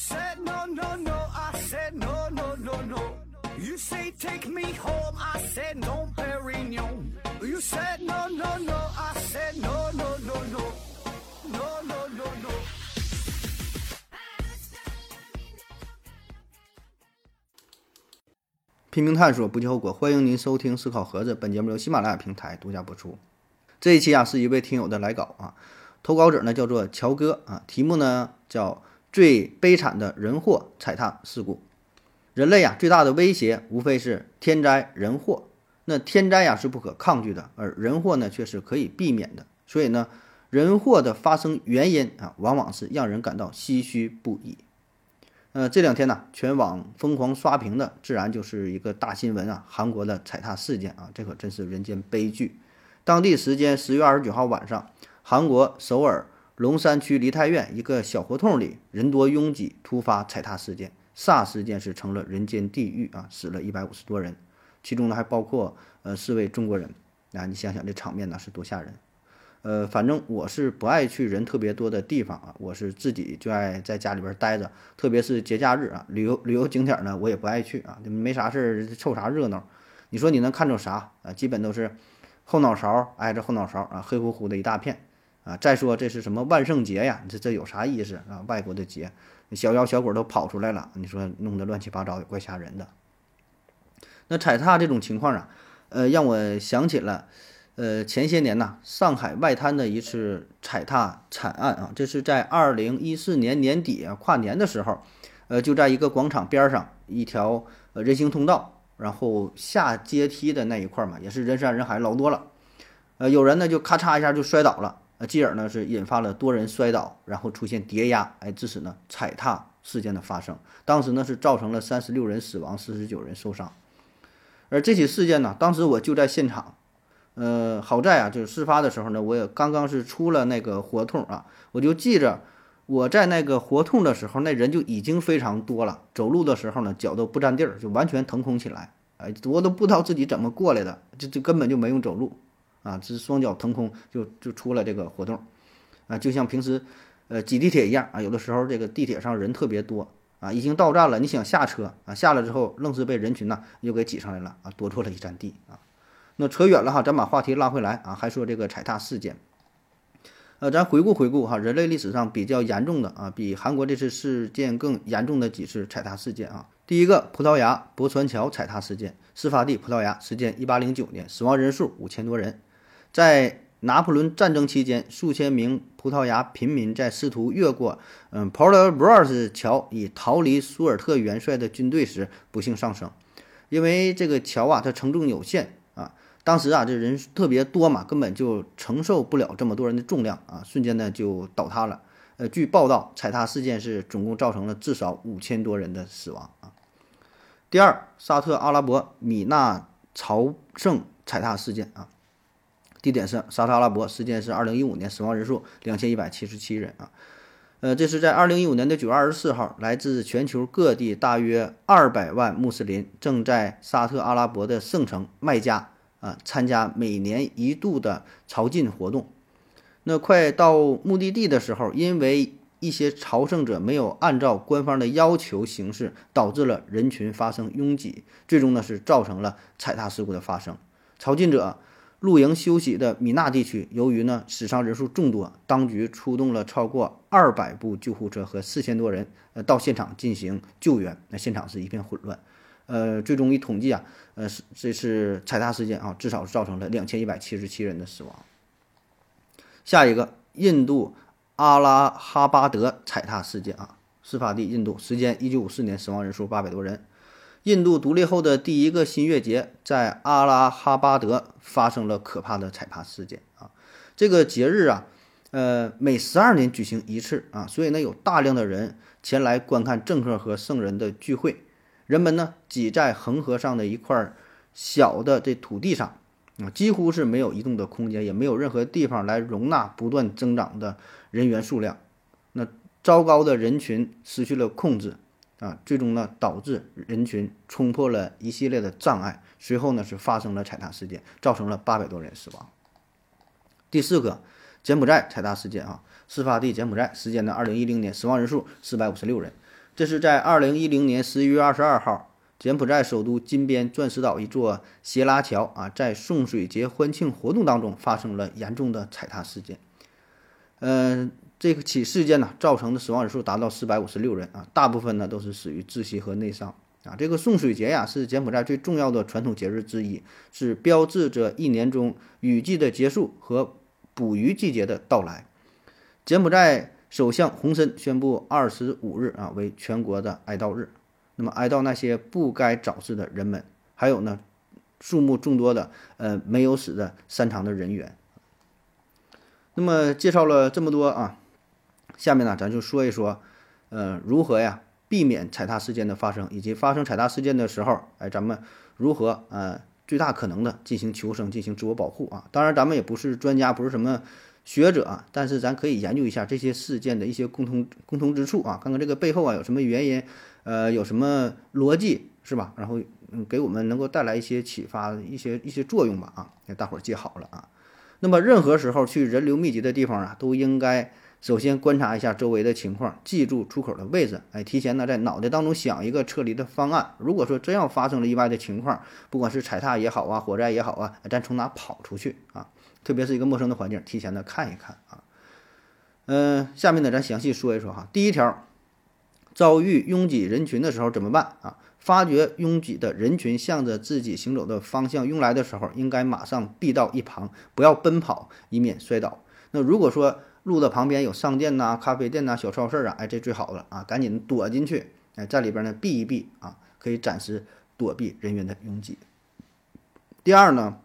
said no no no, I said no no no no. You say take me home, I said no, Perignon. You said no no no, I said no no no no, no no no no. 拼命探索，不计后果。欢迎您收听《思考盒子》，本节目由喜马拉雅平台独家播出。这一期啊，是一位听友的来稿啊，投稿者呢叫做乔哥啊，题目呢叫“最悲惨的人祸踩踏事故”。人类啊，最大的威胁无非是天灾人祸。那天灾呀是不可抗拒的，而人祸呢却是可以避免的。所以呢，人祸的发生原因啊，往往是让人感到唏嘘不已。呃，这两天呢，全网疯狂刷屏的，自然就是一个大新闻啊，韩国的踩踏事件啊，这可真是人间悲剧。当地时间十月二十九号晚上，韩国首尔龙山区梨泰院一个小胡同里，人多拥挤，突发踩踏事件，霎时间是成了人间地狱啊，死了一百五十多人，其中呢还包括呃四位中国人啊，你想想这场面呢是多吓人。呃，反正我是不爱去人特别多的地方啊，我是自己就爱在家里边待着，特别是节假日啊，旅游旅游景点呢，我也不爱去啊，没啥事儿凑啥热闹。你说你能看着啥啊？基本都是后脑勺挨着后脑勺啊，黑乎乎的一大片啊。再说这是什么万圣节呀？这这有啥意思啊？外国的节，小妖小鬼都跑出来了，你说弄得乱七八糟，也怪吓人的。那踩踏这种情况啊，呃，让我想起了。呃，前些年呐，上海外滩的一次踩踏惨案啊，这是在二零一四年年底啊，跨年的时候，呃，就在一个广场边上一条呃人行通道，然后下阶梯的那一块嘛，也是人山人海，老多了。呃，有人呢就咔嚓一下就摔倒了，呃，继而呢是引发了多人摔倒，然后出现叠压，哎，致使呢踩踏事件的发生。当时呢是造成了三十六人死亡，四十九人受伤。而这起事件呢，当时我就在现场。呃，好在啊，就是事发的时候呢，我也刚刚是出了那个胡同啊，我就记着我在那个胡同的时候，那人就已经非常多了，走路的时候呢，脚都不沾地儿，就完全腾空起来，哎，我都不知道自己怎么过来的，就就根本就没用走路啊，只双脚腾空就就出了这个活动，啊，就像平时呃挤地铁一样啊，有的时候这个地铁上人特别多啊，已经到站了，你想下车啊，下来之后愣是被人群呐又给挤上来了啊，多坐了一站地啊。那扯远了哈，咱把话题拉回来啊，还说这个踩踏事件。呃，咱回顾回顾哈，人类历史上比较严重的啊，比韩国这次事件更严重的几次踩踏事件啊。第一个，葡萄牙博船桥踩踏事件，事发地葡萄牙，时间一八零九年，死亡人数五千多人。在拿破仑战争期间，数千名葡萄牙平民在试图越过嗯 Port b r o s 桥以逃离苏尔特元帅的军队时，不幸丧生。因为这个桥啊，它承重有限啊。当时啊，这人特别多嘛，根本就承受不了这么多人的重量啊，瞬间呢就倒塌了。呃，据报道，踩踏事件是总共造成了至少五千多人的死亡啊。第二，沙特阿拉伯米纳朝圣踩踏事件啊，地点是沙特阿拉伯，时间是二零一五年，死亡人数两千一百七十七人啊。呃，这是在二零一五年的九月二十四号，来自全球各地大约二百万穆斯林正在沙特阿拉伯的圣城麦加。啊，参加每年一度的朝觐活动，那快到目的地的时候，因为一些朝圣者没有按照官方的要求行事，导致了人群发生拥挤，最终呢是造成了踩踏事故的发生。朝觐者露营休息的米纳地区，由于呢死伤人数众多，当局出动了超过二百部救护车和四千多人，呃，到现场进行救援。那现场是一片混乱。呃，最终一统计啊，呃，是这次踩踏事件啊，至少是造成了两千一百七十七人的死亡。下一个，印度阿拉哈巴德踩踏事件啊，事发地印度，时间一九五四年，死亡人数八百多人。印度独立后的第一个新月节在阿拉哈巴德发生了可怕的踩踏事件啊。这个节日啊，呃，每十二年举行一次啊，所以呢，有大量的人前来观看政客和圣人的聚会。人们呢挤在恒河上的一块小的这土地上，啊，几乎是没有移动的空间，也没有任何地方来容纳不断增长的人员数量。那糟糕的人群失去了控制，啊，最终呢导致人群冲破了一系列的障碍，随后呢是发生了踩踏事件，造成了八百多人死亡。第四个，柬埔寨踩踏事件啊，事发地柬埔寨，时间呢二零一零年，死亡人数四百五十六人。这是在二零一零年十一月二十二号，柬埔寨首都金边钻石岛一座斜拉桥啊，在送水节欢庆活动当中发生了严重的踩踏事件。嗯，这个起事件呢，造成的死亡人数达到四百五十六人啊，大部分呢都是死于窒息和内伤啊。这个送水节呀，是柬埔寨最重要的传统节日之一，是标志着一年中雨季的结束和捕鱼季节的到来。柬埔寨首相洪森宣布二十五日啊为全国的哀悼日，那么哀悼那些不该早逝的人们，还有呢数目众多的呃没有死的山场的人员。那么介绍了这么多啊，下面呢咱就说一说，呃，如何呀避免踩踏事件的发生，以及发生踩踏事件的时候，哎，咱们如何呃最大可能的进行求生、进行自我保护啊？当然，咱们也不是专家，不是什么学者啊，但是咱可以研究一下这些事件的一些共同共同之处啊，看看这个背后啊有什么原因，呃，有什么逻辑是吧？然后嗯，给我们能够带来一些启发、一些一些作用吧啊，给大伙儿记好了啊。那么，任何时候去人流密集的地方啊，都应该首先观察一下周围的情况，记住出口的位置，哎，提前呢在脑袋当中想一个撤离的方案。如果说真要发生了意外的情况，不管是踩踏也好啊，火灾也好啊，咱从哪跑出去啊？特别是一个陌生的环境，提前的看一看啊。嗯，下面呢，咱详细说一说哈。第一条，遭遇拥挤人群的时候怎么办啊？发觉拥挤的人群向着自己行走的方向涌来的时候，应该马上避到一旁，不要奔跑，以免摔倒。那如果说路的旁边有商店呐、咖啡店呐、小超市啊，哎，这最好了啊，赶紧躲进去，哎，在里边呢避一避啊，可以暂时躲避人员的拥挤。第二呢，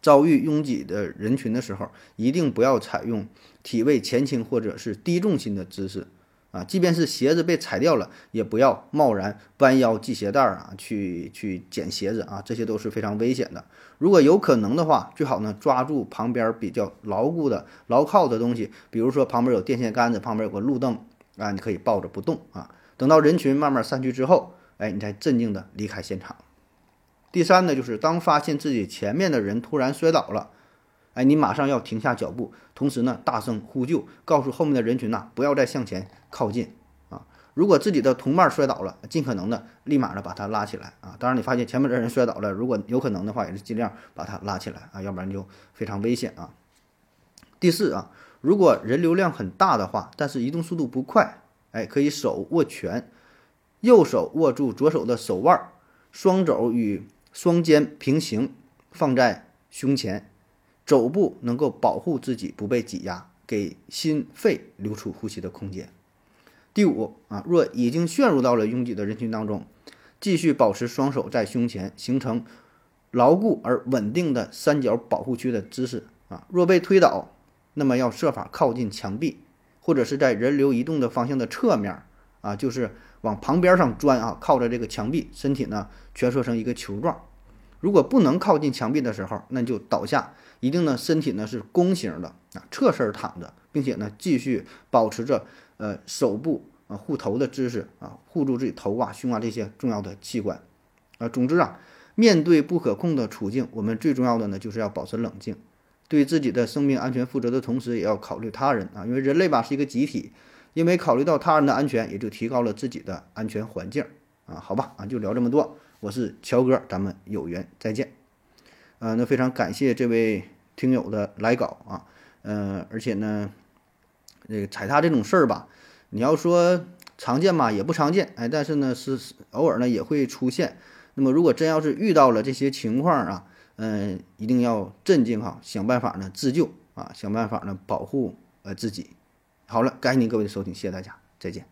遭遇拥挤的人群的时候，一定不要采用体位前倾或者是低重心的姿势。啊，即便是鞋子被踩掉了，也不要贸然弯腰系鞋带儿啊，去去捡鞋子啊，这些都是非常危险的。如果有可能的话，最好呢抓住旁边比较牢固的、牢靠的东西，比如说旁边有电线杆子，旁边有个路灯啊，你可以抱着不动啊。等到人群慢慢散去之后，哎，你才镇静的离开现场。第三呢，就是当发现自己前面的人突然摔倒了。哎，你马上要停下脚步，同时呢，大声呼救，告诉后面的人群呐，不要再向前靠近啊！如果自己的同伴摔倒了，尽可能的立马的把他拉起来啊！当然，你发现前面的人摔倒了，如果有可能的话，也是尽量把他拉起来啊，要不然就非常危险啊。第四啊，如果人流量很大的话，但是移动速度不快，哎，可以手握拳，右手握住左手的手腕，双肘与双肩平行，放在胸前。肘部能够保护自己不被挤压，给心肺留出呼吸的空间。第五啊，若已经陷入到了拥挤的人群当中，继续保持双手在胸前，形成牢固而稳定的三角保护区的姿势啊。若被推倒，那么要设法靠近墙壁，或者是在人流移动的方向的侧面啊，就是往旁边上钻啊，靠着这个墙壁，身体呢蜷缩成一个球状。如果不能靠近墙壁的时候，那就倒下。一定呢，身体呢是弓形的啊，侧身躺着，并且呢继续保持着呃手部啊护头的姿势啊，护住自己头啊、胸啊这些重要的器官啊。总之啊，面对不可控的处境，我们最重要的呢就是要保持冷静，对自己的生命安全负责的同时，也要考虑他人啊。因为人类吧是一个集体，因为考虑到他人的安全，也就提高了自己的安全环境啊。好吧，啊就聊这么多，我是乔哥，咱们有缘再见。啊，那非常感谢这位听友的来稿啊，嗯，而且呢，这个踩踏这种事儿吧，你要说常见吧，也不常见，哎，但是呢，是偶尔呢也会出现。那么如果真要是遇到了这些情况啊，嗯，一定要镇静哈，想办法呢自救啊，想办法呢保护呃自己。好了，感谢您各位的收听，谢谢大家，再见。